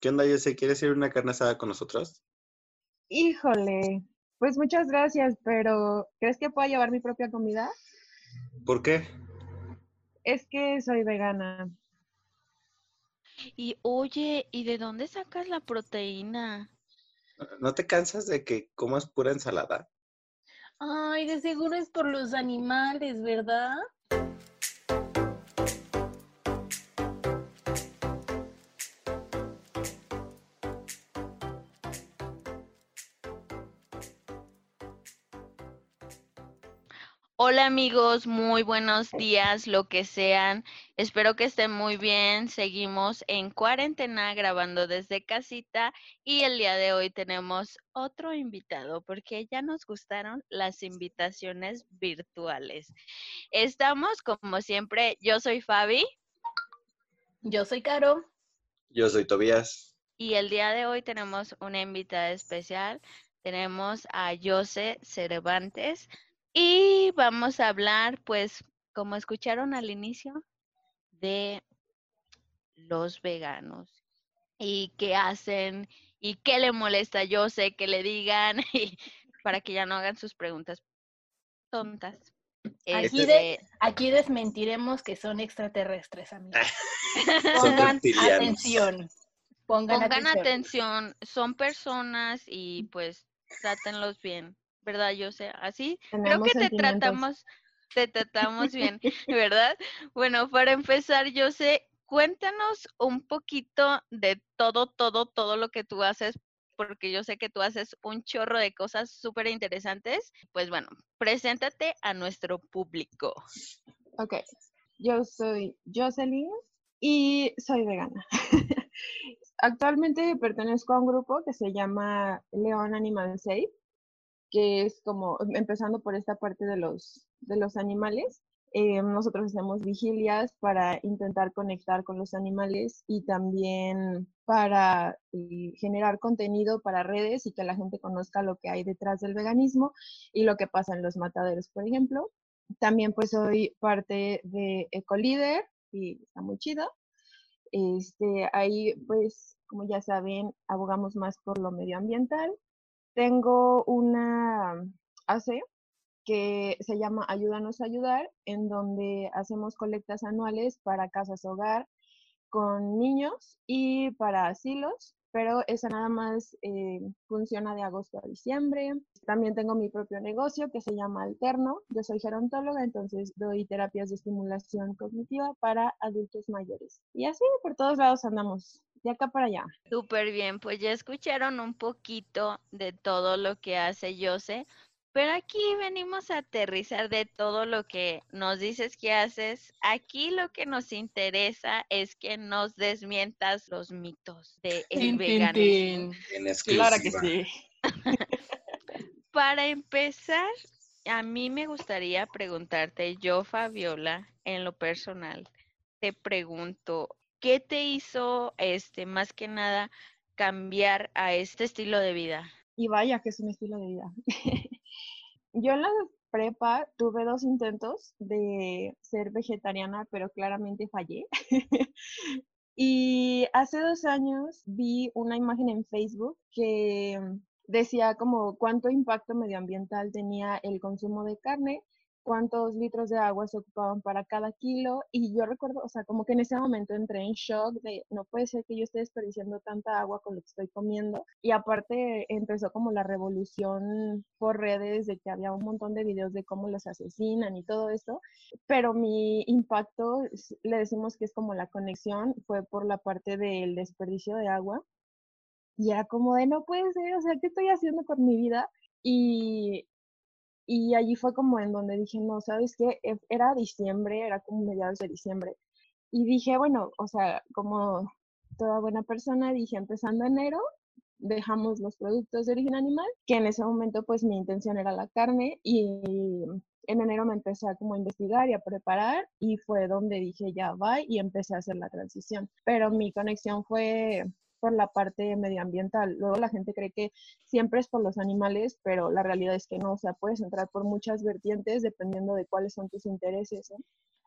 ¿Qué onda, Jose? ¿Quieres ir a una carne asada con nosotros? Híjole, pues muchas gracias, pero ¿crees que pueda llevar mi propia comida? ¿Por qué? Es que soy vegana. Y oye, ¿y de dónde sacas la proteína? ¿No te cansas de que comas pura ensalada? Ay, de seguro es por los animales, ¿verdad? Hola amigos, muy buenos días, lo que sean. Espero que estén muy bien. Seguimos en cuarentena grabando desde casita y el día de hoy tenemos otro invitado porque ya nos gustaron las invitaciones virtuales. Estamos como siempre, yo soy Fabi. Yo soy Caro. Yo soy Tobías. Y el día de hoy tenemos una invitada especial. Tenemos a Jose Cervantes. Y vamos a hablar, pues, como escucharon al inicio, de los veganos y qué hacen y qué le molesta. Yo sé que le digan y para que ya no hagan sus preguntas tontas. Aquí, Este, de- aquí desmentiremos que son extraterrestres, amigos. Pongan atención. Pongan, pongan atención. atención, son personas y pues trátenlos bien, ¿verdad? Yo sé, así creo que te tratamos, te tratamos bien, ¿verdad? Bueno, para empezar, yo sé, cuéntanos un poquito de todo, todo, todo lo que tú haces, porque yo sé que tú haces un chorro de cosas súper interesantes. Pues bueno, preséntate a nuestro público. Ok, yo soy Jocelyn y soy vegana. Actualmente pertenezco a un grupo que se llama León Animal Safe, que es como empezando por esta parte de los, de los animales. eh, nosotros hacemos vigilias para intentar conectar con los animales y también para eh, generar contenido para redes y que la gente conozca lo que hay detrás del veganismo y lo que pasa en los mataderos, por ejemplo. También pues soy parte de Ecolíder y está muy chido. Este, ahí pues como ya saben abogamos más por lo medioambiental. Tengo una AC que se llama Ayúdanos a Ayudar, en donde hacemos colectas anuales para casas hogar con niños y para asilos, pero esa nada más eh, funciona de agosto a diciembre. También tengo mi propio negocio que se llama Alterno. Yo soy gerontóloga, entonces doy terapias de estimulación cognitiva para adultos mayores. Y así por todos lados andamos, de acá para allá. Súper bien, pues ya escucharon un poquito de todo lo que hace Jose, pero aquí venimos a aterrizar de todo lo que nos dices que haces. Aquí lo que nos interesa es que nos desmientas los mitos del Tin, tin, veganismo. tin. En exclusiva. Para empezar, a mí me gustaría preguntarte, yo, Fabiola, en lo personal, te pregunto, ¿qué te hizo, este, más que nada, cambiar a este estilo de vida? Y vaya que es un estilo de vida. Yo en la prepa tuve dos intentos de ser vegetariana, pero claramente fallé. y hace dos años vi una imagen en Facebook que decía como cuánto impacto medioambiental tenía el consumo de carne, cuántos litros de agua se ocupaban para cada kilo. Y yo recuerdo, o sea, como que en ese momento entré en shock de no puede ser que yo esté desperdiciando tanta agua con lo que estoy comiendo. Y aparte empezó como la revolución por redes de que había un montón de videos de cómo los asesinan y todo esto. Pero mi impacto, le decimos que es como la conexión, fue por la parte del desperdicio de agua. Y era como de no puede ser, o sea, ¿qué estoy haciendo con mi vida? Y, y allí fue como en donde dije, no, ¿sabes qué? E- Era diciembre, era como mediados de diciembre. Y dije, bueno, o sea, como toda buena persona, dije, empezando enero, dejamos los productos de origen animal, que en ese momento pues mi intención era la carne y en enero me empecé a como investigar y a preparar y fue donde dije ya va y empecé a hacer la transición. Pero mi conexión fue la parte medioambiental. Luego la gente cree que siempre es por los animales, pero la realidad es que no, o sea, puedes entrar por muchas vertientes dependiendo de cuáles son tus intereses. ¿eh?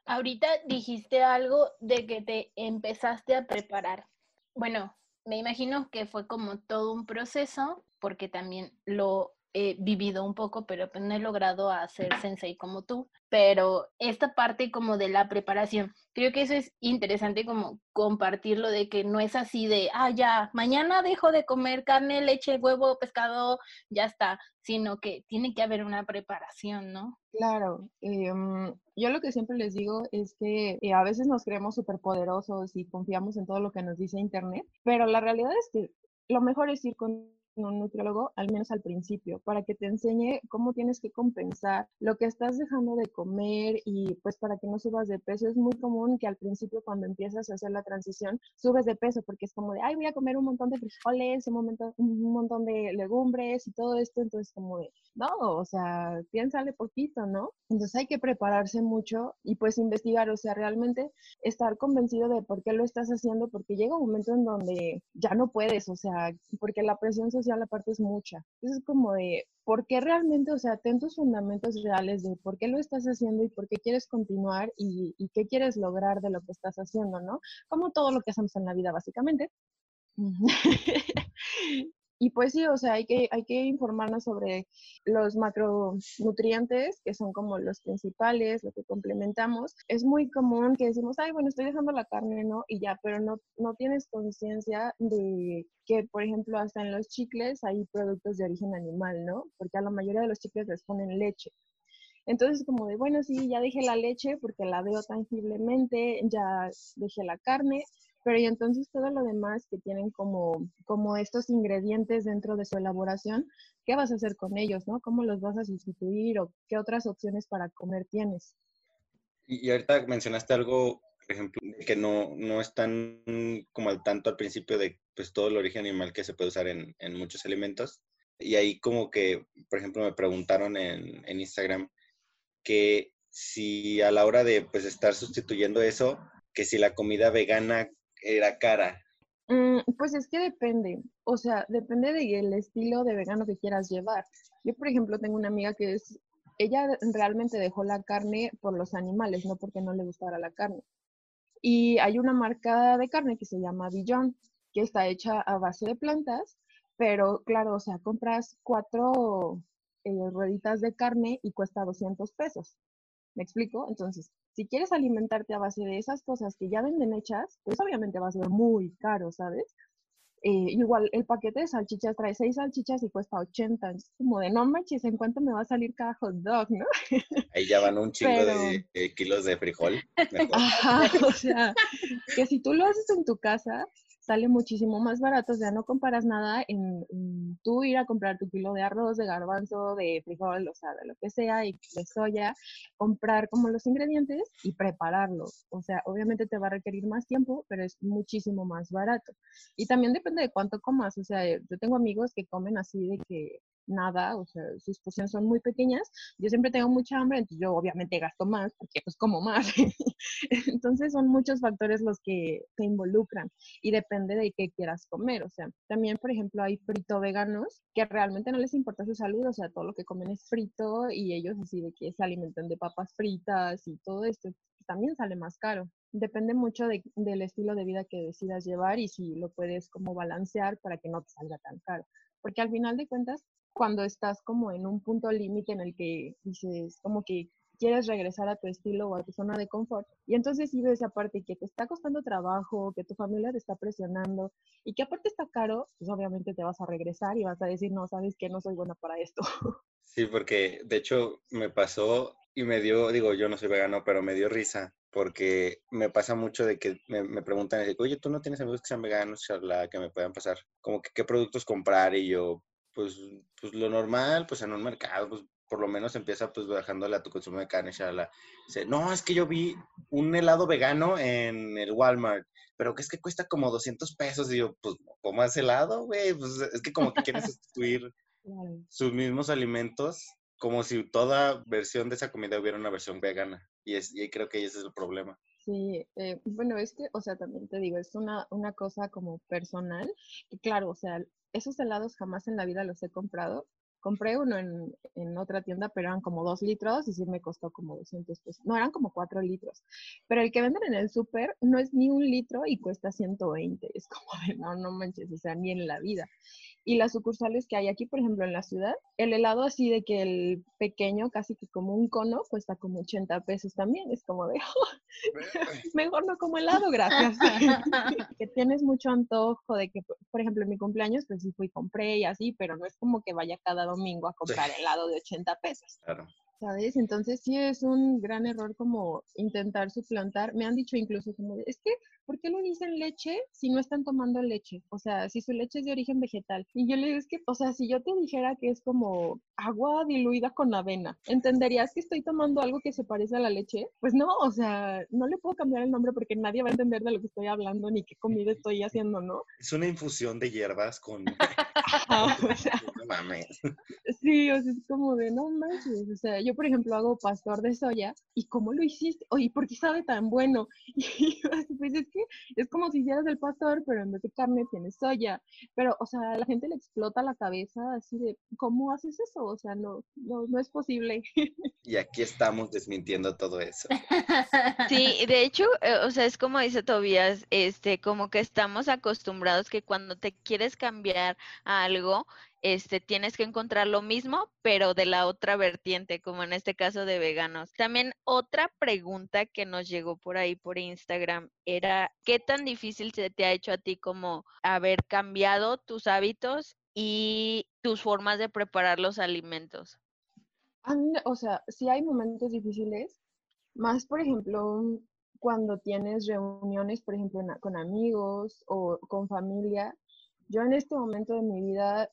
Ahorita dijiste algo de que te empezaste a preparar. Bueno, me imagino que fue como todo un proceso, porque también lo he vivido un poco, pero pues no he logrado hacer sensei como tú. Pero esta parte como de la preparación, creo que eso es interesante como compartirlo de que no es así de, ah, ya, mañana dejo de comer carne, leche, huevo, pescado, ya está, sino que tiene que haber una preparación, ¿no? Claro, em, yo lo que siempre les digo es que eh, a veces nos creemos superpoderosos y confiamos en todo lo que nos dice Internet, pero la realidad es que lo mejor es ir con un nutriólogo, al menos al principio, para que te enseñe cómo tienes que compensar lo que estás dejando de comer y pues para que no subas de peso. Es muy común que al principio cuando empiezas a hacer la transición subes de peso porque es como de, ay, voy a comer un montón de frijoles, un, momento, un montón de legumbres y todo esto. Entonces como de, no, o sea, piénsale poquito, ¿no? Entonces hay que prepararse mucho y pues investigar, o sea, realmente estar convencido de por qué lo estás haciendo, porque llega un momento en donde ya no puedes, o sea, porque la presión social la parte es mucha. es como de, ¿por qué realmente, o sea, ten tus fundamentos reales de por qué lo estás haciendo y por qué quieres continuar y, y qué quieres lograr de lo que estás haciendo, ¿no? Como todo lo que hacemos en la vida, básicamente. Y pues sí, o sea, hay que, hay que informarnos sobre los macronutrientes, que son como los principales, lo que complementamos. Es muy común que decimos, ay, bueno, estoy dejando la carne, ¿no? Y ya, pero no, no tienes conciencia de que, por ejemplo, hasta en los chicles hay productos de origen animal, ¿no? Porque a la mayoría de los chicles les ponen leche. Entonces, como de, bueno, sí, ya dejé la leche porque la veo tangiblemente, ya dejé la carne, pero y entonces todo lo demás que tienen como, como estos ingredientes dentro de su elaboración, ¿qué vas a hacer con ellos, no? ¿Cómo los vas a sustituir o qué otras opciones para comer tienes? Y, ahorita mencionaste algo, por ejemplo, que no, no están como al tanto al principio de pues todo el origen animal que se puede usar en, en muchos alimentos. Y ahí como que, por ejemplo, me preguntaron en, en Instagram que si a la hora de pues estar sustituyendo eso, que si la comida vegana era cara? Mm, pues es que depende, o sea, depende del estilo de vegano que quieras llevar. Yo, por ejemplo, tengo una amiga que es, ella realmente dejó la carne por los animales, no porque no le gustara la carne. Y hay una marca de carne que se llama Billon, que está hecha a base de plantas, pero claro, o sea, compras cuatro eh, rueditas de carne y cuesta 200 pesos. ¿Me explico? Entonces, si quieres alimentarte a base de esas cosas que ya venden hechas, pues obviamente va a ser muy caro, ¿sabes? Eh, igual el paquete de salchichas trae seis salchichas y cuesta 80. Es como de no manches, ¿en cuánto me va a salir cada hot dog, no? Ahí ya van un chingo de, kilos de frijol. Ajá, o sea, que si tú lo haces en tu casa, sale muchísimo más barato, o sea, no comparas nada en, tú ir a comprar tu kilo de arroz, de garbanzo, de frijol, o sea, de lo que sea, y de soya, comprar como los ingredientes y prepararlo. O sea, obviamente te va a requerir más tiempo, pero es muchísimo más barato. Y también depende de cuánto comas, o sea, yo tengo amigos que comen así de que nada, o sea, sus porciones son muy pequeñas. Yo siempre tengo mucha hambre, entonces yo obviamente gasto más porque pues como más. entonces son muchos factores los que se involucran y depende de qué quieras comer. O sea, también, por ejemplo, hay frito veganos que realmente no les importa su salud, o sea, todo lo que comen es frito y ellos así de que se alimentan de papas fritas y todo esto también sale más caro. Depende mucho del estilo de vida que decidas llevar y si lo puedes como balancear para que no te salga tan caro. Porque al final de cuentas, cuando estás como en un punto límite en el que dices como que quieres regresar a tu estilo o a tu zona de confort. Y entonces si ves esa parte que te está costando trabajo, que tu familia te está presionando y que aparte está caro, pues obviamente te vas a regresar y vas a decir, no, sabes que no soy buena para esto. Sí, porque de hecho me pasó y me dio, digo, yo no soy vegano, pero me dio risa porque me pasa mucho de que me, me preguntan, oye, ¿tú no tienes amigos que sean veganos, charla, que me puedan pasar? Como que qué productos comprar y yo, pues, pues lo normal, pues en un mercado, pues por lo menos empieza pues bajándole a tu consumo de carne, la Dice, no, es que yo vi un helado vegano en el Walmart, pero que es que cuesta como 200 pesos. Y yo, pues, ¿cómo es helado, güey? Pues es que como que quieren sustituir sus mismos alimentos, como si toda versión de esa comida hubiera una versión vegana. Y, es, y creo que ese es el problema. Sí, eh, bueno, es que, o sea, también te digo, es una, una cosa como personal, y claro, o sea, esos helados jamás en la vida los he comprado, compré uno en, en, otra tienda, pero eran como dos litros y sí me costó como 200 pesos. No, eran como cuatro litros. Pero el que venden en el súper no es ni un litro y cuesta 120. Es como de, no, no manches, o sea, ni en la vida. Y las sucursales que hay aquí, por ejemplo, en la ciudad, el helado así de que el pequeño, casi que como un cono, cuesta como 80 pesos también. Es como de, mejor no como helado, gracias. que tienes mucho antojo de que, por ejemplo, en mi cumpleaños, pues sí fui compré y así, pero no es como que vaya cada domingo a comprar helado de 80 pesos. Claro. ¿Sabes? Entonces sí es un gran error como intentar suplantar. Me han dicho incluso como, es que, ¿por qué le dicen leche si no están tomando leche? O sea, si su leche es de origen vegetal. Y yo le digo, es que, o sea, si yo te dijera que es como agua diluida con avena, ¿entenderías que estoy tomando algo que se parece a la leche? Pues no, o sea, no le puedo cambiar el nombre porque nadie va a entender de lo que estoy hablando ni qué comida estoy haciendo, ¿no? Es una infusión de hierbas con... o sea, no mames. Sí, o sea, es como de no manches. O sea, yo, por ejemplo, hago pastor de soya. ¿Y cómo lo hiciste? Oye, ¿por qué sabe tan bueno? Y pues es que es como si hicieras el pastor, pero en vez de carne tienes soya. Pero, o sea, a la gente le explota la cabeza así de, ¿cómo haces eso? O sea, no, no, no es posible. Y aquí estamos desmintiendo todo eso. Sí, de hecho, eh, o sea, es como dice Tobías, este, como que estamos acostumbrados que cuando te quieres cambiar a algo, este, tienes que encontrar lo mismo, pero de la otra vertiente, como en este caso de veganos. También otra pregunta que nos llegó por ahí por Instagram era, ¿qué tan difícil se te ha hecho a ti como haber cambiado tus hábitos y tus formas de preparar los alimentos? O sea, sí hay momentos difíciles, más por ejemplo cuando tienes reuniones, por ejemplo, con amigos o con familia. Yo en este momento de mi vida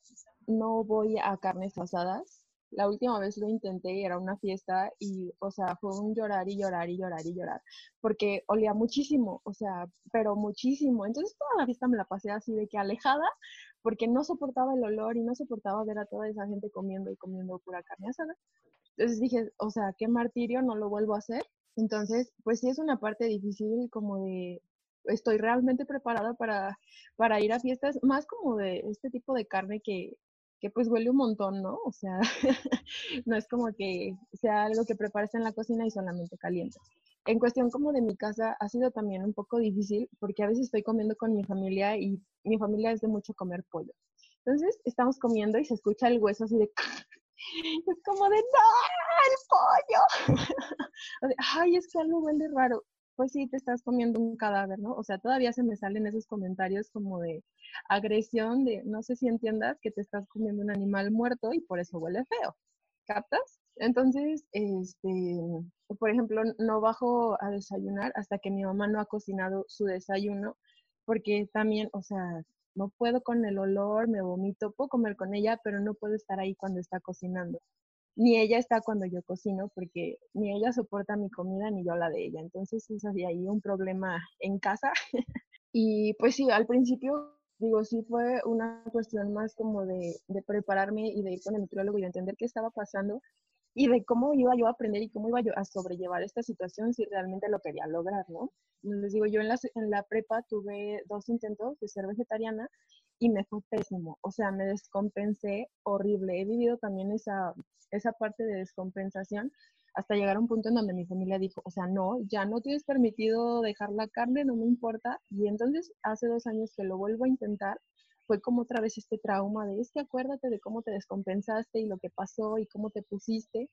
no voy a carnes asadas. La última vez lo intenté, era una fiesta y, o sea, fue un llorar y llorar y llorar y llorar, porque olía muchísimo, o sea, pero muchísimo. Entonces toda la fiesta me la pasé así de que alejada, porque no soportaba el olor y no soportaba ver a toda esa gente comiendo y comiendo pura carne asada. Entonces dije, o sea, qué martirio, no lo vuelvo a hacer. Entonces, pues sí es una parte difícil como de, estoy realmente preparada para, para ir a fiestas, más como de este tipo de carne que, que pues huele un montón, ¿no? O sea, no es como que sea algo que prepares en la cocina y solamente caliente. En cuestión como de mi casa ha sido también un poco difícil porque a veces estoy comiendo con mi familia y mi familia es de mucho comer pollo. Entonces estamos comiendo y se escucha el hueso así de... Es como de, no, el pollo. Ay, es que algo huele raro pues sí, te estás comiendo un cadáver, ¿no? O sea, todavía se me salen esos comentarios como de agresión, de no sé si entiendas que te estás comiendo un animal muerto y por eso huele feo. ¿Captas? Entonces, este, por ejemplo, no bajo a desayunar hasta que mi mamá no ha cocinado su desayuno, porque también, o sea, no puedo con el olor, me vomito, puedo comer con ella, pero no puedo estar ahí cuando está cocinando ni ella está cuando yo cocino, porque ni ella soporta mi comida ni yo la de ella. Entonces es así ahí un problema en casa. y pues sí, al principio, digo, sí fue una cuestión más como de, prepararme y de ir con el nutriólogo y de entender qué estaba pasando y de cómo iba yo a aprender y cómo iba yo a sobrellevar esta situación si realmente lo quería lograr, ¿no? Les digo, yo en la, en la prepa tuve dos intentos de ser vegetariana y me fue pésimo, o sea, me descompensé horrible. He vivido también esa, esa parte de descompensación hasta llegar a un punto en donde mi familia dijo, o sea, no, ya no tienes permitido dejar la carne, no me importa. Y entonces hace dos años que lo vuelvo a intentar fue como otra vez este trauma de, es que acuérdate de cómo te descompensaste y lo que pasó y cómo te pusiste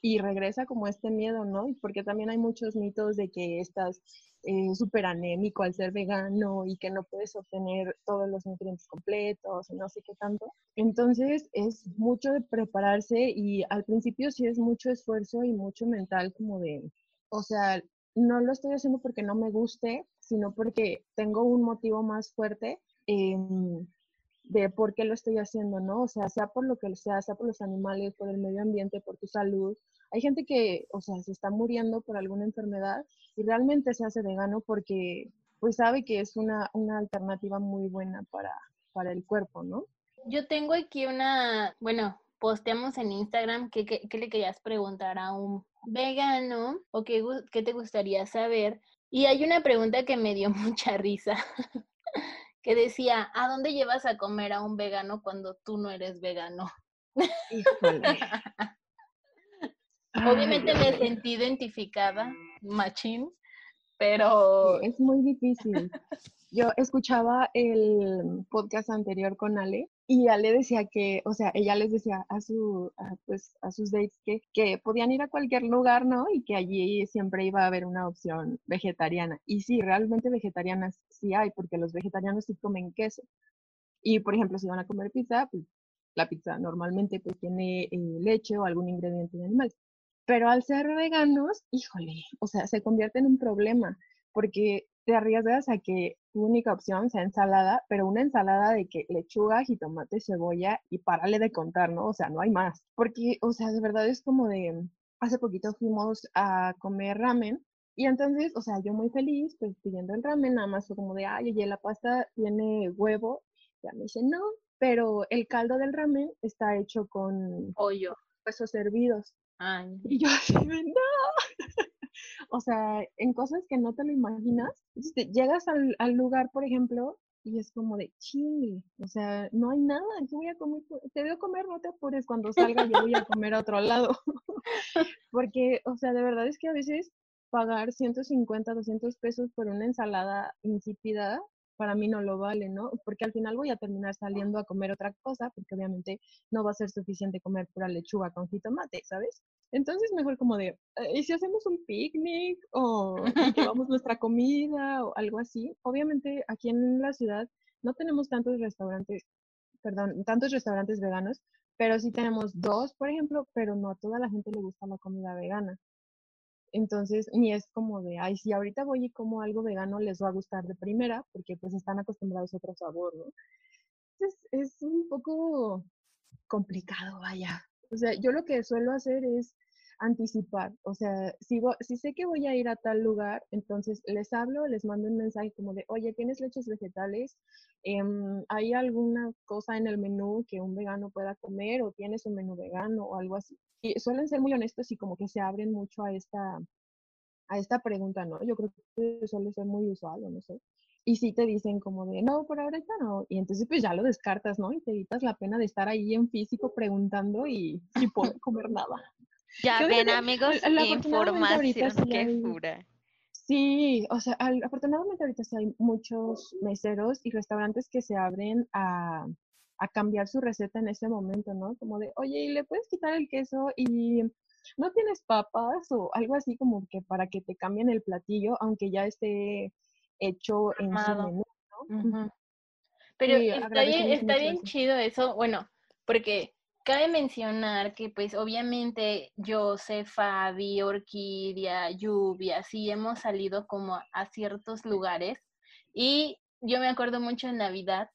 y regresa como este miedo, ¿no? Porque también hay muchos mitos de que estás eh, súper anémico al ser vegano y que no puedes obtener todos los nutrientes completos y no sé qué tanto. Entonces es mucho de prepararse y al principio sí es mucho esfuerzo y mucho mental como de, o sea, no lo estoy haciendo porque no me guste, sino porque tengo un motivo más fuerte Em, de por qué lo estoy haciendo, ¿no? O sea, sea por lo que sea, sea por los animales, por el medio ambiente, por tu salud. Hay gente que, o sea, se está muriendo por alguna enfermedad y realmente se hace vegano porque pues sabe que es una, una alternativa muy buena para, para el cuerpo, ¿no? Yo tengo aquí una, bueno, posteamos en Instagram qué, qué, le querías preguntar a un vegano o qué, qué te gustaría saber. Y hay una pregunta que me dio mucha risa que decía, ¿a dónde llevas a comer a un vegano cuando tú no eres vegano? Híjole. Obviamente Ay, me sentí identificada, machín, pero es muy difícil. Yo escuchaba el podcast anterior con Ale y Ale decía que, o sea, ella les decía a, su, pues, a sus dates que, que podían ir a cualquier lugar, ¿no? Y que allí siempre iba a haber una opción vegetariana. Y sí, realmente vegetarianas sí hay, porque los vegetarianos sí comen queso. Y, por ejemplo, si van a comer pizza, pues la pizza normalmente pues tiene eh, leche o algún ingrediente animal. Pero al ser veganos, híjole, o sea, se convierte en un problema porque te arriesgas a que tu única opción sea ensalada, pero una ensalada de que lechuga, jitomate, cebolla y párale de contar, ¿no? O sea, no hay más. Porque, o sea, de verdad es como de, hace poquito fuimos a comer ramen y entonces, o sea, yo muy feliz, pues pidiendo el ramen, nada más fue como de, ay, oye, la pasta tiene huevo. Ya me dice, no, pero el caldo del ramen está hecho con pollo. huesos hervidos. Ay, Y yo así de, no. O sea, en cosas que no te lo imaginas, llegas al, lugar, por ejemplo, y es como de chile, o sea, no hay nada, yo voy a comer, co- te veo comer, no te apures, cuando salga yo voy a comer a otro lado. Porque, o sea, de verdad es que a veces pagar 150, 200 pesos por una ensalada insípida, para mí no lo vale, ¿no? Porque al final voy a terminar saliendo a comer otra cosa, porque obviamente no va a ser suficiente comer pura lechuga con jitomate, ¿sabes? Entonces mejor como de, eh, ¿y si hacemos un picnic o llevamos nuestra comida o algo así? Obviamente aquí en la ciudad no tenemos tantos restaurantes, perdón, tantos restaurantes veganos, pero sí tenemos dos, por ejemplo, pero no a toda la gente le gusta la comida vegana. Entonces, ni es como de, ay, si ahorita voy y como algo vegano, les va a gustar de primera, porque pues están acostumbrados a otro sabor, ¿no? Entonces, es un poco complicado, vaya. O sea, yo lo que suelo hacer es anticipar. O sea, si, vo- si sé que voy a ir a tal lugar, entonces les hablo, les mando un mensaje como de, oye, ¿tienes leches vegetales? Em, ¿Hay alguna cosa en el menú que un vegano pueda comer o tienes un menú vegano o algo así? Y suelen ser muy honestos y como que se abren mucho a esta, a esta pregunta, ¿no? Yo creo que suele ser muy usual o no sé. Y sí te dicen como de, no, por ahorita no. Y entonces pues ya lo descartas, ¿no? Y te evitas la pena de estar ahí en físico preguntando y sin poder comer nada. Ya Yo ven, digo, amigos, información, sí qué hay- fura. Sí, o sea, al- afortunadamente ahorita sí hay muchos meseros y restaurantes que se abren a, a cambiar su receta en ese momento, ¿no? Como de, oye, ¿y le puedes quitar el queso y no tienes papas o algo así como que para que te cambien el platillo, aunque ya esté hecho en su menú, ¿no? Pero Sí, está bien, está bien chido eso, bueno, porque cabe mencionar que pues obviamente yo sé Fabi, Orquídea, Lluvia, sí hemos salido como a ciertos lugares y yo me acuerdo mucho en Navidad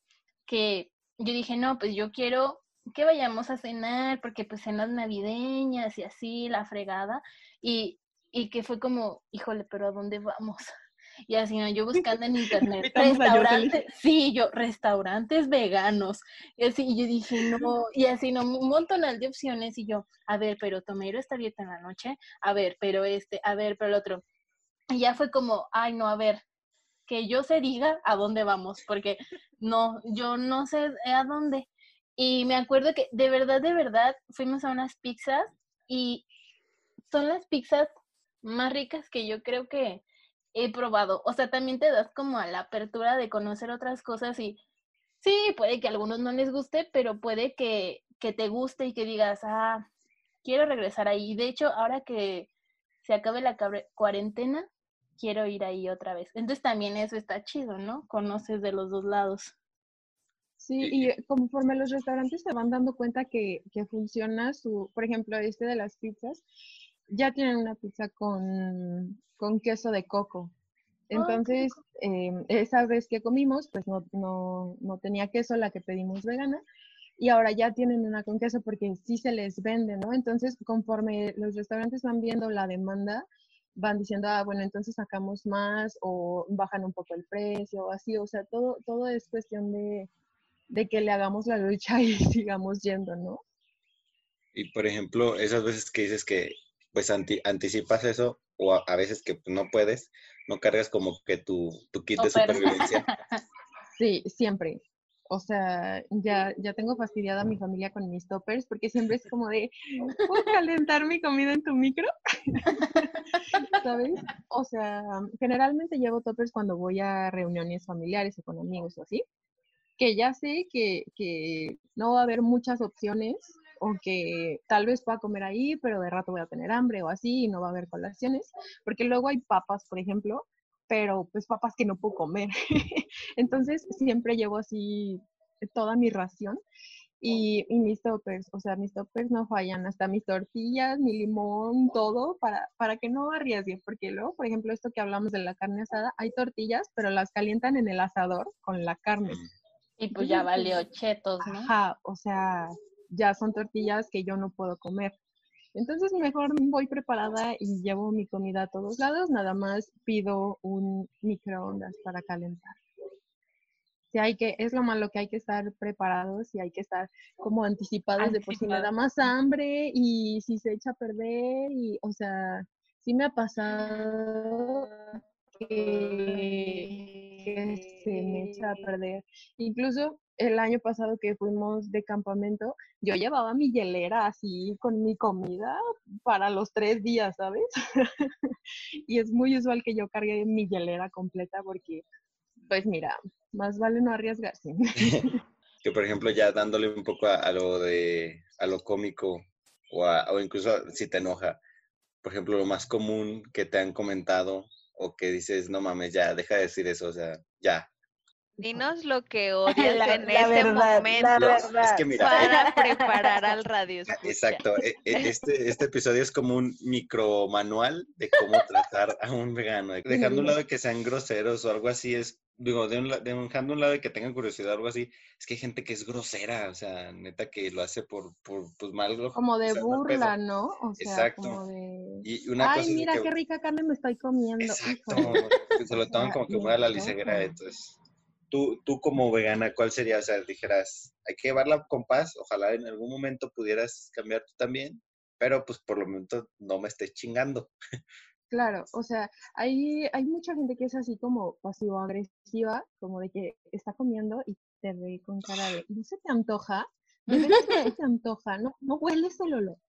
que yo dije, no, pues yo quiero que vayamos a cenar porque pues cenas navideñas y así, la fregada, y, y que fue como, híjole, pero ¿a dónde vamos? Y así, ¿no? Yo buscando en internet, restaurantes, sí, yo, restaurantes veganos. Y así, y yo dije, no, y así, no, un montón de opciones. Y yo, a ver, pero Tomero está abierto en la noche, a ver, pero este, a ver, pero el otro. Y ya fue como, ay, no, a ver, que yo se diga a dónde vamos, porque no, yo no sé a dónde. Y me acuerdo que de verdad, de verdad, fuimos a unas pizzas y son las pizzas más ricas que yo creo que he probado. O sea, también te das como a la apertura de conocer otras cosas y sí, puede que a algunos no les guste, pero puede que, que te guste y que digas, ah, quiero regresar ahí. De hecho, ahora que se acabe la cuarentena, quiero ir ahí otra vez. Entonces también eso está chido, ¿no? Conoces de los dos lados. Sí, Y- conforme los restaurantes se van dando cuenta que, que funciona su, por ejemplo, este de las pizzas, ya tienen una pizza con, con queso de coco. qué Entonces, em, esa vez que comimos, pues no, no, no tenía queso la que pedimos vegana, y ahora ya tienen una con queso porque sí se les vende, ¿no? Entonces, conforme los restaurantes van viendo la demanda, van diciendo, ah, bueno, entonces sacamos más o bajan un poco el precio, así, o sea, todo, todo es cuestión de, de que le hagamos la lucha y sigamos yendo, ¿no? Y por ejemplo, esas veces que dices que pues anti- anticipas eso o a, a veces que no puedes, no cargas como que tu, tu kit de supervivencia. Sí, siempre. o sea, ya, ya tengo fastidiada a mi familia con mis toppers porque siempre es como de, ¿puedo calentar mi comida en tu micro? ¿Sabes? O sea, generalmente llevo toppers cuando voy a reuniones familiares o con amigos o así, que ya sé que, que no va a haber muchas opciones o que tal vez pueda comer ahí, pero de rato voy a tener hambre o así y no va a haber colaciones, porque luego hay papas, por ejemplo, pero pues papas que no puedo comer. Entonces siempre llevo así toda mi ración y, mis toppers, o sea, mis toppers no fallan, hasta mis tortillas, mi limón, todo para, para que no arriesgue, porque luego, por ejemplo, esto que hablamos de la carne asada, hay tortillas, pero las calientan en el asador con la carne. Y pues ya valió chetos, ¿no? Ajá, o sea, ya son tortillas que yo no puedo comer. Entonces mejor voy preparada y llevo mi comida a todos lados, nada más pido un microondas para calentar. Si hay que, es lo malo que hay que estar preparados y hay que estar como anticipados de por si me da más hambre y si se echa a perder y, o sea, sí me ha pasado que, se me echa a perder. Incluso el año pasado que fuimos de campamento, yo llevaba mi hielera así con mi comida para los tres días, ¿sabes? y es muy usual que yo cargue mi hielera completa porque, pues mira, más vale no arriesgarse. que por ejemplo ya dándole un poco a, lo de, a lo cómico o, o incluso si te enoja, por ejemplo, lo más común que te han comentado o que dices, no mames, ya, deja de decir eso, o sea, ya, Dinos lo que odias en este momento para preparar al radio. Exacto. E, e, este, este episodio es como un micro manual de cómo tratar a un vegano. Dejando un lado de que sean groseros o algo así, es, digo, de un, dejando un lado de que tengan curiosidad o algo así, es que hay gente que es grosera, o sea, neta que lo hace por, por pues mal. Como de burla, ¿no? O sea, Exacto. Como de... Y una Ay, mira qué rica carne me estoy comiendo. Exacto. Se lo toman como que muy a la ligera, entonces tú, tú como vegana, ¿cuál sería? O sea, dijeras, hay que llevarla con paz, ojalá en algún momento pudieras cambiar tú también, pero pues por lo momento no me estés chingando. Claro, o sea, hay, hay mucha gente que es así como pasivo-agresiva, como de que está comiendo y te ve con cara de, ¿no se te antoja? ¿De no se te antoja? ¿No, no hueles el olor?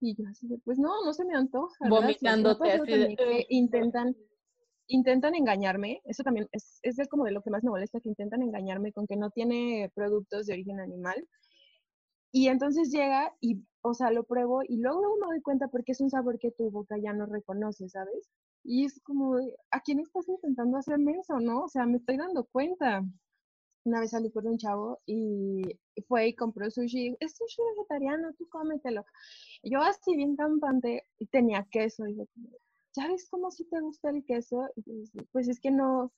Y yo así de, pues no, no se me antoja. Vomitándote así de... intentan intentan engañarme, eso también es, es como de lo que más me molesta, que intentan engañarme con que no tiene productos de origen animal. Y entonces llega y, o sea, lo pruebo y luego, luego me doy cuenta porque es un sabor que tu boca ya no reconoce, ¿sabes? Y es como, ¿a quién estás intentando hacerme eso, no? O sea, me estoy dando cuenta. Una vez salí con un chavo y fue y compró sushi. Es sushi vegetariano, tú cómetelo. Yo así bien campante y tenía queso. Y yo ¿ya ves cómo si te gusta el queso? Pues es que no,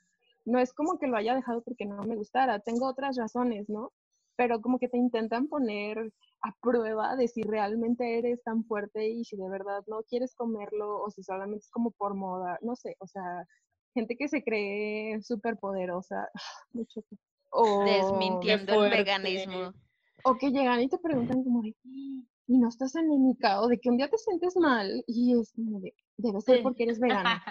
no es como que lo haya dejado porque no me gustara, tengo otras razones, ¿no? Pero como que te intentan poner a prueba de si realmente eres tan fuerte y si de verdad no quieres comerlo o si solamente es como por moda, no sé, o sea, gente que se cree súper poderosa, mucho. O, Desmintiendo el veganismo. O que llegan y te preguntan como de, y no estás anémica o de que un día te sientes mal y es como de, debe ser porque eres vegana.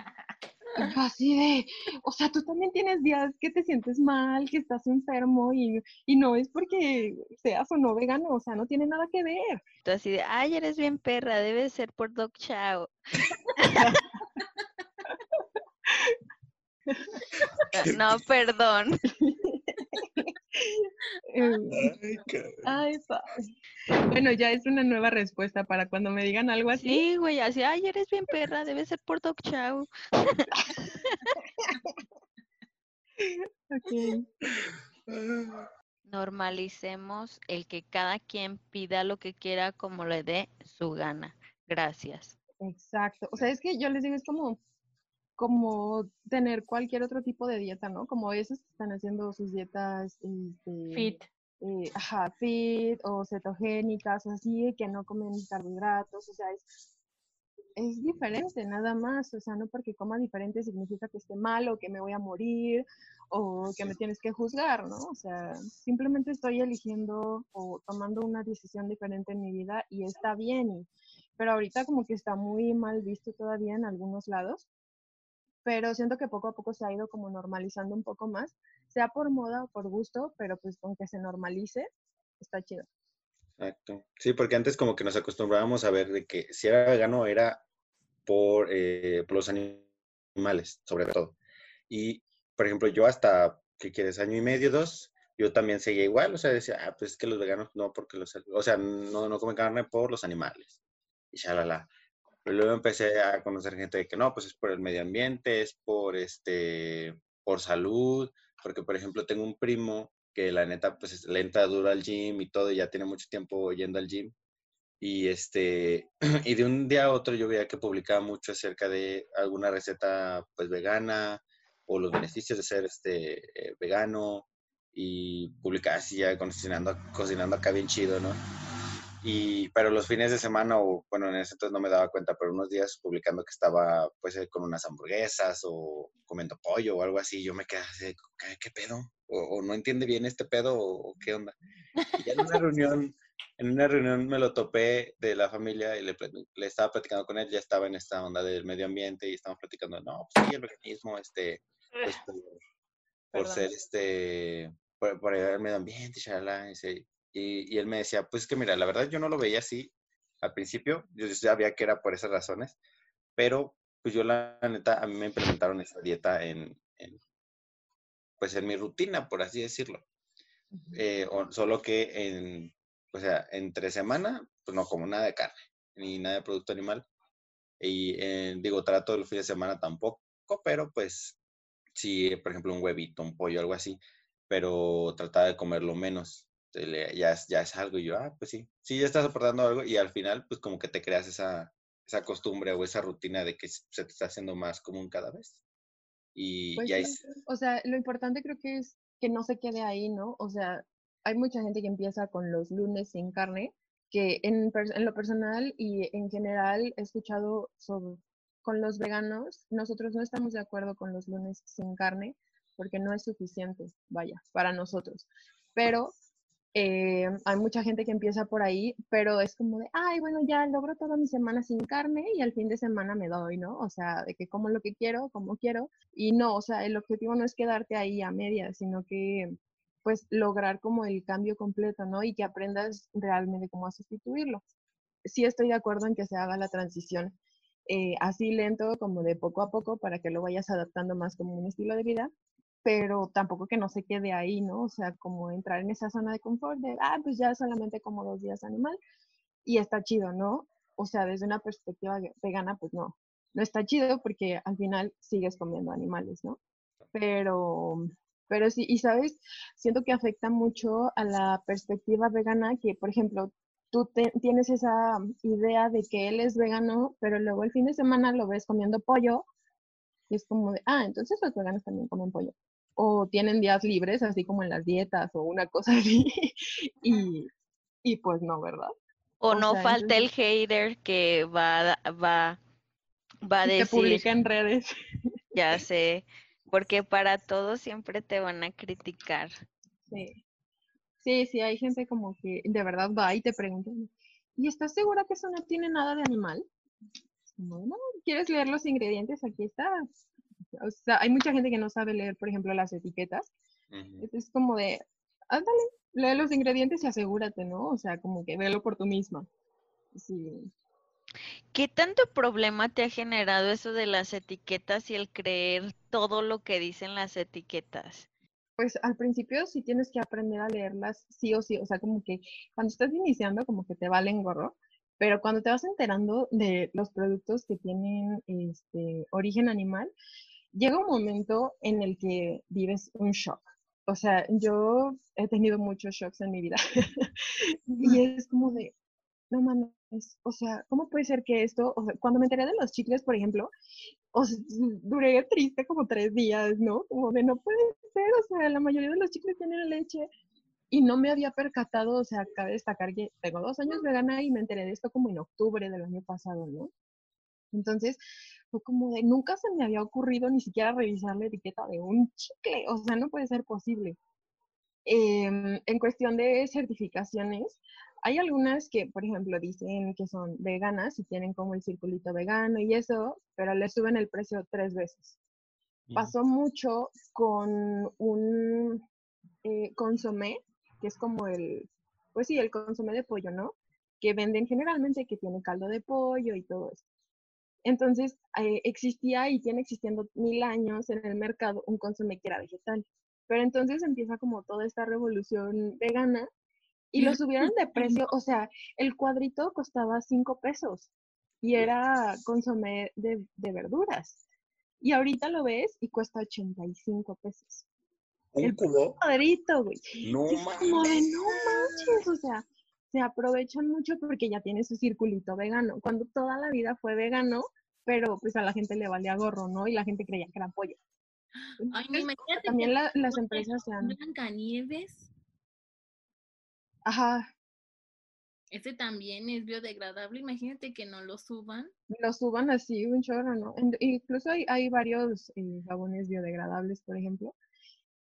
así de, o sea, tú también tienes días que te sientes mal, que estás enfermo y, y, no es porque seas o no vegano, o sea, no tiene nada que ver. Tú así de, ay, eres bien perra, debe ser por Doc Chao. no, perdón. Em, ay, bueno, ya es una nueva respuesta para cuando me digan algo así. Sí, güey, así, ay, eres bien perra, debe ser por Doc Chow. Normalicemos el que cada quien pida lo que quiera como le dé su gana. Gracias. Exacto. O sea, es que yo les digo, es como como tener cualquier otro tipo de dieta, ¿no? Como esos que están haciendo sus dietas este, fit. Eh, ajá, fit o cetogénicas o así, que no comen carbohidratos, o sea, es, es diferente nada más, o sea, no porque coma diferente significa que esté mal o que me voy a morir o que me tienes que juzgar, ¿no? O sea, simplemente estoy eligiendo o tomando una decisión diferente en mi vida y está bien, pero ahorita como que está muy mal visto todavía en algunos lados pero siento que poco a poco se ha ido como normalizando un poco más, sea por moda o por gusto, pero pues con que se normalice, está chido. Exacto. Sí, porque antes como que nos acostumbrábamos a ver de que si era vegano era por, eh, por los animales, sobre todo. Y, por ejemplo, yo hasta, ¿qué quieres? Año y medio, dos, yo también seguía igual, o sea, decía, ah, pues es que los veganos no, porque los, o sea, no, no comen carne por los animales. Y shalala. Luego empecé a conocer gente de que no, pues es por el medio ambiente, es por este, por salud, porque por ejemplo tengo un primo que la neta pues le entra duro al gym y todo, y ya tiene mucho tiempo yendo al gym. Y este, y de un día a otro yo veía que publicaba mucho acerca de alguna receta pues vegana o los beneficios de ser este eh, vegano y publicaba así ya cocinando, cocinando acá bien chido, ¿no? Y, pero los fines de semana, o bueno, en ese entonces no me daba cuenta, pero unos días publicando que estaba pues con unas hamburguesas o comiendo pollo o algo así, yo me quedé así, ¿qué, pedo? O, no entiende bien este pedo o, qué onda. Y ya en una reunión, en una reunión me lo topé de la familia y le, le, estaba platicando con él, ya estaba en esta onda del medio ambiente y estábamos platicando, no, pues sí, el veganismo, este, pues por, ser este, por, por el medio ambiente, y, y, él me decía, pues que mira, la verdad yo no lo veía así al principio, yo sabía que era por esas razones, pero pues yo la neta, a mí me implementaron esa dieta en, pues en mi rutina, por así decirlo. Eh, solo que en, o sea, entre semana, pues no como nada de carne, ni nada de producto animal. Y eh, digo, trato los fines de semana tampoco, pero pues sí, por ejemplo, un huevito, un pollo, algo así, pero trataba de comerlo menos ya, es, ya es algo y yo, ah, pues sí, sí, ya estás aportando algo y al final pues como que te creas esa, esa costumbre o esa rutina de que se te está haciendo más común cada vez. Y pues ya O sea, lo importante creo que es que no se quede ahí, ¿no? O sea, hay mucha gente que empieza con los lunes sin carne, que en, en lo personal y en general he escuchado sobre, con los veganos, nosotros no estamos de acuerdo con los lunes sin carne porque no es suficiente, vaya, para nosotros. Pero eh, hay mucha gente que empieza por ahí, pero es como de, ay, bueno, ya logro toda mi semana sin carne y al fin de semana me doy, ¿no? O sea, de que como lo que quiero, como quiero. Y no, o sea, el objetivo no es quedarte ahí a medias, sino que pues lograr como el cambio completo, ¿no? Y que aprendas realmente cómo a sustituirlo. Sí estoy de acuerdo en que se haga la transición eh, así lento, como de poco a poco, para que lo vayas adaptando más como un estilo de vida, pero tampoco que no se quede ahí, ¿no? O sea, como entrar en esa zona de confort de, ah, pues ya solamente como dos días animal y está chido, ¿no? O sea, desde una perspectiva vegana, pues no, no está chido porque al final sigues comiendo animales, ¿no? Pero, pero sí, y sabes, siento que afecta mucho a la perspectiva vegana que, por ejemplo, tú tienes esa idea de que él es vegano, pero luego el fin de semana lo ves comiendo pollo y es como de, ah, entonces los veganos también comen pollo o tienen días libres, así como en las dietas o una cosa así, y, y pues no, ¿verdad? O, no falta el hater que va, va, va a decir... Que publica en redes. Ya sé, porque para todo siempre te van a criticar. Sí. Sí, sí, hay gente como que de verdad va y te pregunta, ¿y estás segura que eso no tiene nada de animal? No, no, ¿quieres leer los ingredientes? Aquí está o sea, hay mucha gente que no sabe leer, por ejemplo, las etiquetas. Es como de, ándale, lee los ingredientes y asegúrate, ¿no? O sea, como que velo por tú misma. Sí. ¿Qué tanto problema te ha generado eso de las etiquetas y el creer todo lo que dicen las etiquetas? Pues al principio sí tienes que aprender a leerlas sí o sí, o sea, como que cuando estás iniciando como que te valen gorro, pero cuando te vas enterando de los productos que tienen este origen animal, llega un momento en el que vives un shock. O sea, yo he tenido muchos shocks en mi vida. y es como de, no mames, o sea, ¿cómo puede ser que esto, o sea, cuando me enteré de los chicles, por ejemplo, o duré triste como tres días, ¿no? Como de, no puede ser, o sea, la mayoría de los chicles tienen leche. Y no me había percatado, o sea, cabe destacar que tengo dos años vegana y me enteré de esto como en octubre del año pasado, ¿no? Entonces, fue como de, nunca se me había ocurrido ni siquiera revisar la etiqueta de un chicle, o sea, no puede ser posible. Em, en cuestión de certificaciones, hay algunas que, por ejemplo, dicen que son veganas y tienen como el circulito vegano y eso, pero le suben el precio tres veces. pasó mucho con un eh, consomé, que es como el, pues sí, el consomé de pollo, ¿no? Que venden generalmente que tiene caldo de pollo y todo eso. Entonces, eh, existía y tiene existiendo mil años en el mercado un consomé que era vegetal. Pero entonces empieza como toda esta revolución vegana y lo subieron de precio, o sea, el cuadrito costaba cinco pesos y era consomé de, de verduras. Y ahorita lo ves y cuesta 85 pesos. ¿Un el cubo? cuadrito, güey. No como de, no manches, o sea, se aprovechan mucho porque ya tiene su circulito vegano. Cuando toda la vida fue vegano, pero pues a la gente le valía gorro, ¿no? Y la gente creía que era pollo. Ay, no, Entonces, imagínate también que la- las empresas se han... Blancanieves, Ajá, ese también es biodegradable. Imagínate que no lo suban. lo suban así un chorro, ¿no? Incluso hay, hay varios eh, jabones biodegradables, por ejemplo,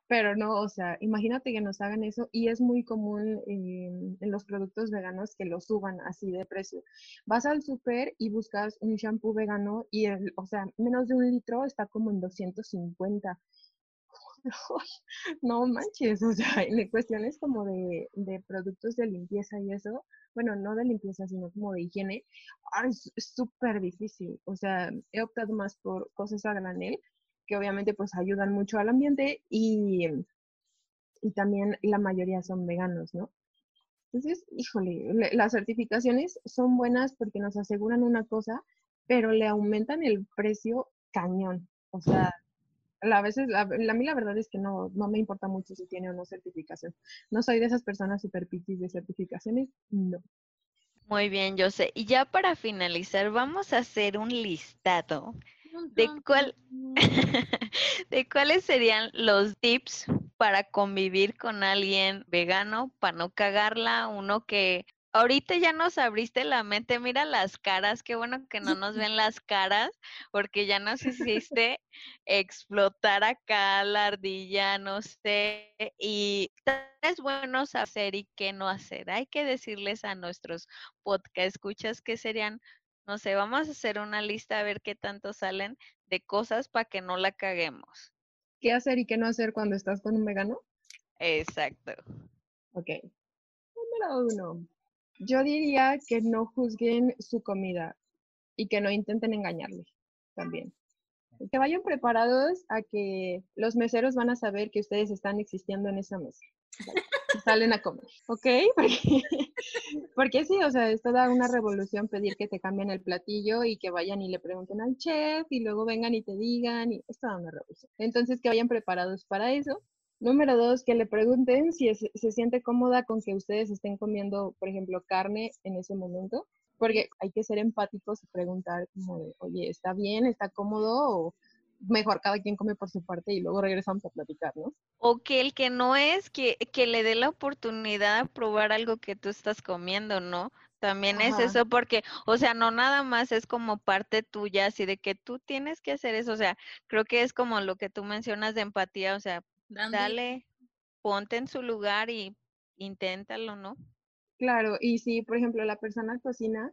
pero no, o sea, imagínate que nos hagan eso y es muy común en, en los productos veganos que lo suban así de precio. Vas al súper y buscas un shampoo vegano y, el, o sea, menos de un litro está como en 250. No manches, o sea, en cuestiones como de, de productos de limpieza y eso, bueno, no de limpieza, sino como de higiene, es súper difícil. O sea, he optado más por cosas a granel, que obviamente pues ayudan mucho al ambiente y, y también la mayoría son veganos, ¿no? Entonces, híjole, le- las certificaciones son buenas porque nos aseguran una cosa, pero le aumentan el precio cañón. O sea, a veces, a mí la verdad es que no, no me importa mucho si tiene o no certificación. No soy de esas personas super piquis de certificaciones, no. Muy bien, yo sé. Y ya para finalizar, vamos a hacer un listado de cuál de cuáles serían los tips para convivir con alguien vegano, para no cagarla, uno que ahorita ya nos abriste la mente, mira las caras, qué bueno que no nos ven las caras, porque ya nos hiciste explotar acá la ardilla, no sé, y es bueno hacer y qué no hacer. Hay que decirles a nuestros podcast escuchas que serían, no sé, vamos a hacer una lista a ver qué tanto salen de cosas para que no la caguemos. ¿Qué hacer y qué no hacer cuando estás con un vegano? Exacto. Ok. Número uno. Yo diría que no juzguen su comida y que no intenten engañarle también. Que vayan preparados a que los meseros van a saber que ustedes están existiendo en esa mesa. salen a comer, ¿ok? Porque, sí, o sea, es toda una revolución pedir que te cambien el platillo y que vayan y le pregunten al chef y luego vengan y te digan, y es toda una revolución. Entonces, que vayan preparados para eso. Número dos, que le pregunten si se siente cómoda con que ustedes estén comiendo, por ejemplo, carne en ese momento, porque hay que ser empáticos y preguntar como de, oye, ¿está bien? ¿Está cómodo? O mejor cada quien come por su parte y luego regresamos a platicar, ¿no? O que el que no es, que, que le dé la oportunidad a probar algo que tú estás comiendo, ¿no? También es eso porque, o sea, no nada más es como parte tuya, así de que tú tienes que hacer eso, o sea, creo que es como lo que tú mencionas de empatía, o sea, dale, ponte en su lugar y inténtalo, ¿no? Claro, y si, por ejemplo, la persona cocina,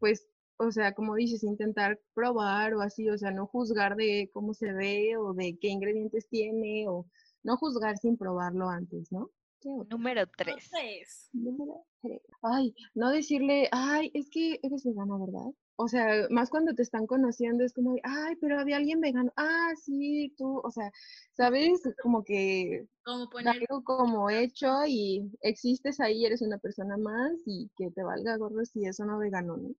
pues, o sea, como dices, intentar probar o así, o sea, no juzgar de cómo se ve o de qué ingredientes tiene o no juzgar sin probarlo antes, ¿no? Número tres. tres. Número tres. Ay, no decirle, ay, es que eres vegana, ¿verdad? O sea, más cuando te están conociendo es como, de, ay, pero había alguien vegano. Ah, sí, tú, o sea, ¿sabes? Como que Como poner darlo como hecho y existes ahí, eres una persona más y que te valga gorro si eso no vegano, ¿no?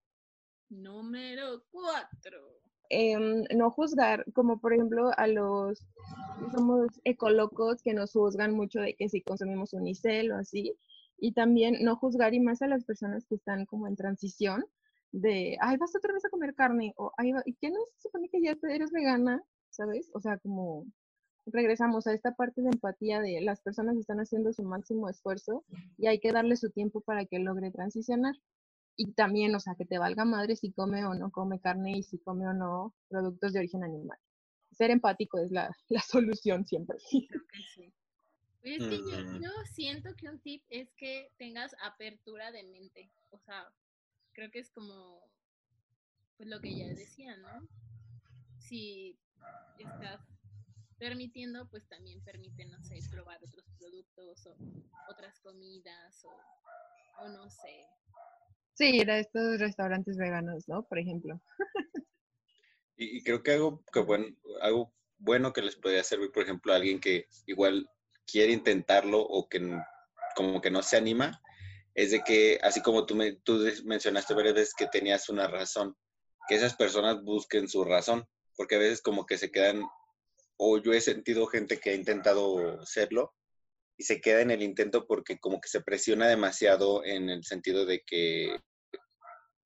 número cuatro. Em, no juzgar, como por ejemplo a los somos ecolocos que nos juzgan mucho de que si consumimos unicel o así, y también no juzgar y más a las personas que están como en transición de, ay, vas otra vez a comer carne, o ay, va- ¿y qué no se supone que ya eres vegana? ¿Sabes? O sea, como regresamos a esta parte de empatía de las personas están haciendo su máximo esfuerzo y hay que darle su tiempo para que logre transicionar. Y también, o sea, que te valga madre si come o no come carne y si come o no productos de origen animal. Ser empático es la, la solución siempre. Creo que sí. Pero es que yo, Mm. yo siento que un tip es que tengas apertura de mente. O sea, creo que es como pues lo que ya decía, ¿no? Si estás permitiendo, pues también permite, no sé, probar otros productos o otras comidas o, o no sé. Sí, ir a estos restaurantes veganos, ¿no? Por ejemplo. Y, y creo que algo, que bueno, algo bueno que les podría servir, por ejemplo, a alguien que igual quiere intentarlo o que como que no se anima, es de que, así como tú, me, tú mencionaste varias veces que tenías una razón, que esas personas busquen su razón, porque a veces como que se quedan, o yo he sentido gente que ha intentado serlo y se queda en el intento porque como que se presiona demasiado en el sentido de que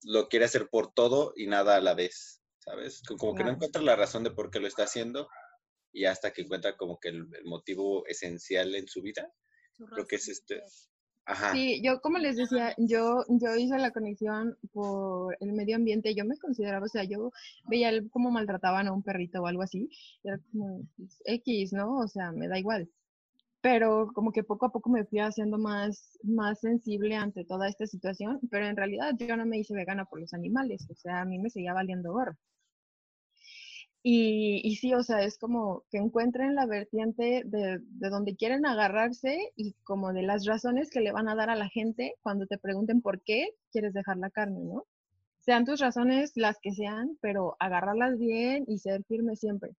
lo quiere hacer por todo y nada a la vez, ¿sabes? Co- Como que no encuentra la razón de por qué lo está haciendo y hasta que encuentra como que el, el motivo esencial en su vida, creo que es este. Sí, yo como les decía, yo, yo hice la conexión por el medio ambiente, yo me consideraba, o sea, yo veía cómo maltrataban a un perrito o algo así, era como pues, X, ¿no? O sea, me da igual. Pero como que poco a poco me fui haciendo más, más sensible ante toda esta situación, pero en realidad yo no me hice vegana por los animales, o sea, a mí me seguía valiendo gorro. Y, y sí, o sea, es como que encuentren la vertiente de, de donde quieren agarrarse y como de las razones que le van a dar a la gente cuando te pregunten por qué quieres dejar la carne, ¿no? Sean tus razones las que sean, pero agarrarlas bien y ser firme siempre.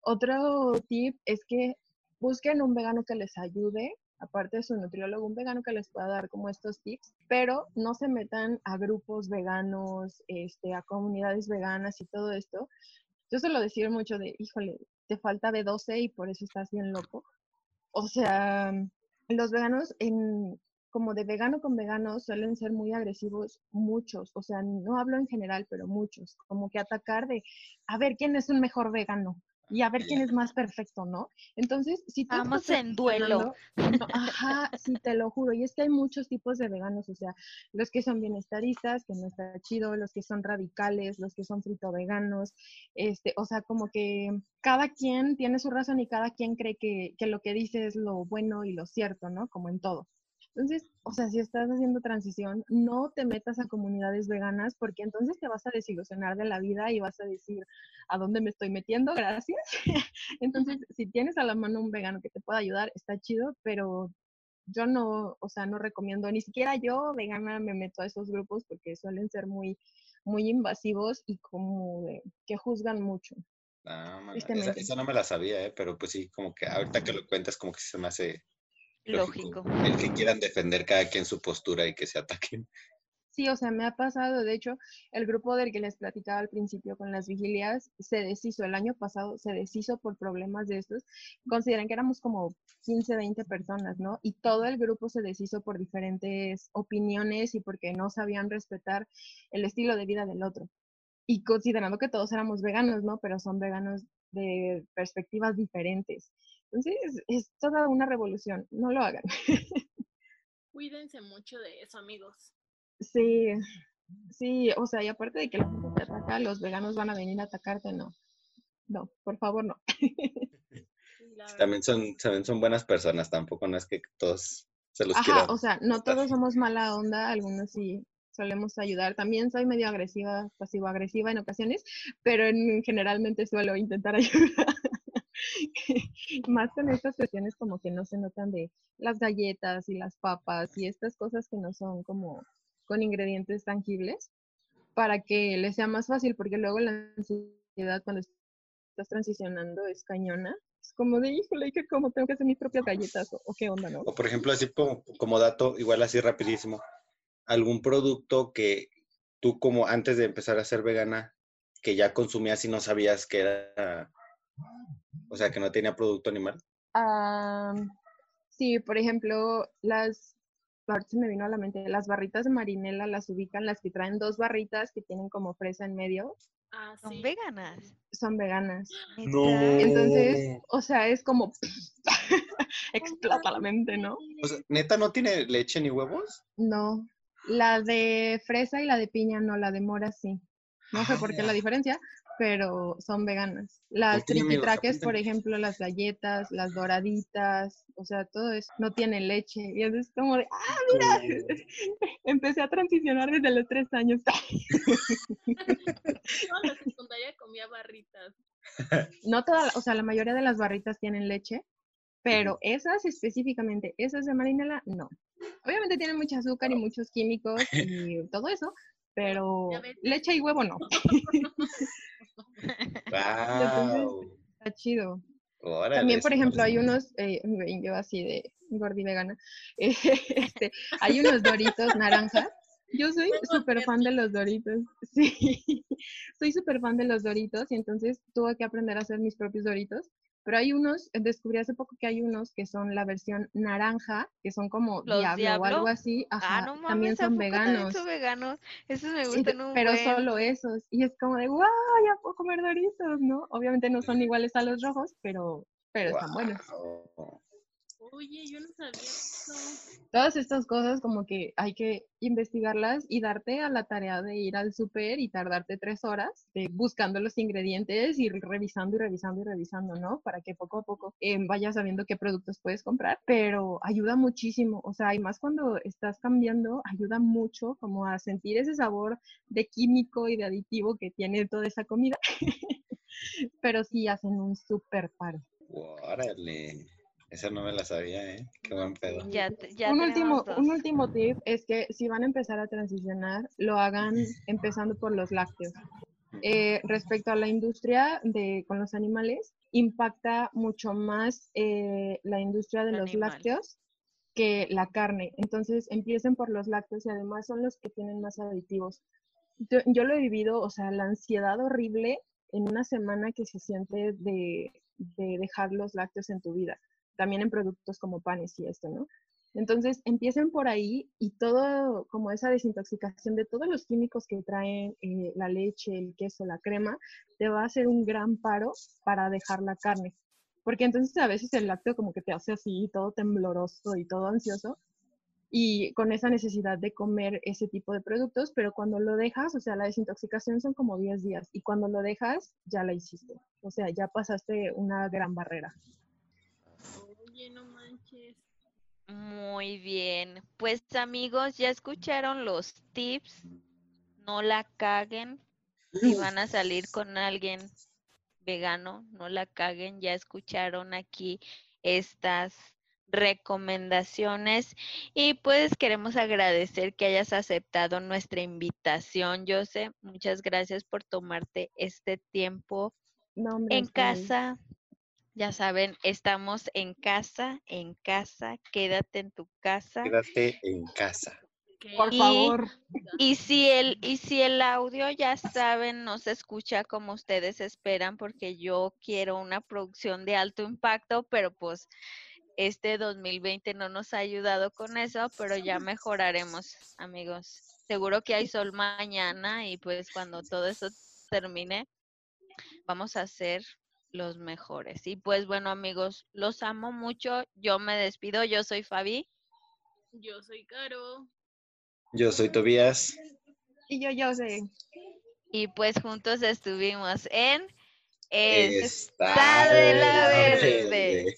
Otro tip es que busquen un vegano que les ayude, aparte de su nutriólogo, un vegano que les pueda dar como estos tips, pero no se metan a grupos veganos, este, a comunidades veganas y todo esto. Yo suelo decir mucho de, híjole, te falta B12 y por eso estás bien loco. O sea, los veganos en como de vegano con vegano suelen ser muy agresivos muchos, o sea, no hablo en general, pero muchos, como que atacar de a ver quién es un mejor vegano y a ver quién es más perfecto, ¿no? Entonces, si tú Vamos en duelo. no, ajá, sí, te lo juro, y es que hay muchos tipos de veganos, o sea, los que son bienestaristas, que no está chido, los que son radicales, los que son frito veganos, este, o sea, como que cada quien tiene su razón y cada quien cree que, que lo que dice es lo bueno y lo cierto, ¿no? Como en todo. Entonces, o sea, si estás haciendo transición, no te metas a comunidades veganas porque entonces te vas a desilusionar de la vida y vas a decir, ¿a dónde me estoy metiendo? Gracias. Entonces, si tienes a la mano un vegano que te pueda ayudar, está chido, pero yo no, o sea, no recomiendo, ni siquiera yo, vegana, me meto a esos grupos porque suelen ser muy, muy invasivos y como de, que juzgan mucho. Ah, esa, esa no me la sabía, ¿eh? pero pues sí, como que ahorita que lo cuentas como que se me hace Lógico. el que quieran defender cada quien su postura y que se ataquen. Sí, o sea, me ha pasado, de hecho, el grupo del que les platicaba al principio con las vigilias se deshizo, el año pasado se deshizo por problemas de estos. Consideran que éramos como 15, 20 personas, ¿no? Y todo el grupo se deshizo por diferentes opiniones y porque no sabían respetar el estilo de vida del otro. Y considerando que todos éramos veganos, ¿no? Pero son veganos de perspectivas diferentes. Entonces, es toda una revolución, no lo hagan. Cuídense mucho de eso, amigos. Sí, sí, o sea, y aparte de que la gente te ataca, los veganos van a venir a atacarte, no. No, por favor, no. También son, también son buenas personas, tampoco no es que todos se los Ajá, quieran. o sea, no todos somos mala onda, algunos sí solemos ayudar. También soy medio agresiva, pasivo-agresiva en ocasiones, pero en, generalmente suelo intentar ayudar. Más con estas cuestiones como que no se notan de las galletas y las papas y estas cosas que no son como con ingredientes tangibles para que les sea más fácil, porque luego la ansiedad cuando estás transicionando es cañona. Es como de, híjole, ¿y qué como? ¿Tengo que hacer mis propias galletas? ¿O, o qué onda, no? O por ejemplo, así como, como dato, igual así rapidísimo, algún producto que tú como antes de empezar a ser vegana, que ya consumías y no sabías que era, o sea, que no tenía producto animal. Ah, sí, por ejemplo, las, ahorita se me vino a la mente, las barritas de marinela las ubican, las que traen dos barritas que tienen como fresa en medio, Ah, Son veganas. son veganas. No. Entonces, o sea, es como explota la mente, ¿no? O sea, neta no tiene leche ni huevos. No, la de fresa y la de piña no, la de mora sí. No sé por qué la Ah. diferencia, pero son veganas. Las triquitraques, por ejemplo, las galletas, las doraditas, o sea, todo eso no tiene leche. Y es como de, ah, mira, empecé a transicionar desde los tres años. Toda la secundaria comía barritas. No toda, o sea, la mayoría de las barritas tienen leche, pero esas específicamente, esas de marinela, no. Obviamente tienen mucho azúcar y muchos químicos y todo eso, pero leche y huevo no. ¡Wow! Está chido. Órale, También, por ejemplo, hay unos, eh, yo así de gordi vegana, eh, este, hay unos doritos naranjas. Yo soy súper fan de los doritos. Sí, soy súper fan de los doritos y entonces tuve que aprender a hacer mis propios doritos. Pero hay unos, eh, descubrí hace poco que hay unos que son la versión naranja, que son como ¿Los diablo, o algo así. Ajá, ah, no mames, también ¿a son también veganos. son veganos? Esos me Sí, gustan un pero buen. solo esos. Y es como de, wow, ya puedo comer doritos, ¿no? Obviamente no son iguales a los rojos, pero, pero están buenos. Oye, yo no sabía eso. Todas estas cosas como que hay que investigarlas y darte a la tarea de ir al súper y tardarte tres horas eh, buscando los ingredientes y revisando y revisando y revisando, ¿no? Para que poco a poco eh, vayas sabiendo qué productos puedes comprar, pero ayuda muchísimo, o sea, y más cuando estás cambiando, ayuda mucho como a sentir ese sabor de químico y de aditivo que tiene toda esa comida, pero sí hacen un súper paro. Órale. Esa no me la sabía, ¿eh? Qué buen pedo. Ya, te- ya un último, dos. un último tip es que si van a empezar a transicionar, lo hagan empezando por los lácteos. Eh, respecto a la industria de, con los animales, impacta mucho más eh, la industria de los Animal. lácteos que la carne. Entonces, empiecen por los lácteos y además son los que tienen más aditivos. Yo, yo lo he vivido, o sea, la ansiedad horrible en una semana que se siente de, de dejar los lácteos en tu vida también en productos como panes y esto, ¿no? Entonces, empiecen por ahí y todo, como esa desintoxicación de todos los químicos que traen eh, la leche, el queso, la crema, te va a hacer un gran paro para dejar la carne. Porque entonces a veces el lácteo como que te hace así, todo tembloroso y todo ansioso, y con esa necesidad de comer ese tipo de productos, pero cuando lo dejas, o sea, la desintoxicación son como 10 días, y cuando lo dejas, ya la hiciste. O sea, ya pasaste una gran barrera. Oye, no manches. Muy bien. Pues amigos, ya escucharon los tips. No la caguen. Si van a salir con alguien vegano, no la caguen. Ya escucharon aquí estas recomendaciones y pues queremos agradecer que hayas aceptado nuestra invitación, Jose. Muchas gracias por tomarte este tiempo No, en casa. Ya saben, estamos en casa, en casa, quédate en tu casa. Quédate en casa. Por Y- favor. Y si el, y si el audio, ya saben, no se escucha como ustedes esperan, porque yo quiero una producción de alto impacto, pero pues este 2020 no nos ha ayudado con eso, pero ya mejoraremos, amigos. Seguro que hay sol mañana y pues cuando todo eso termine, vamos a ser los mejores. Y pues bueno, amigos, los amo mucho. Yo me despido. Yo soy Fabi. Yo soy Caro. Yo soy Tobías. Y yo, yo sé. Y pues juntos estuvimos en Está de la verde. verde.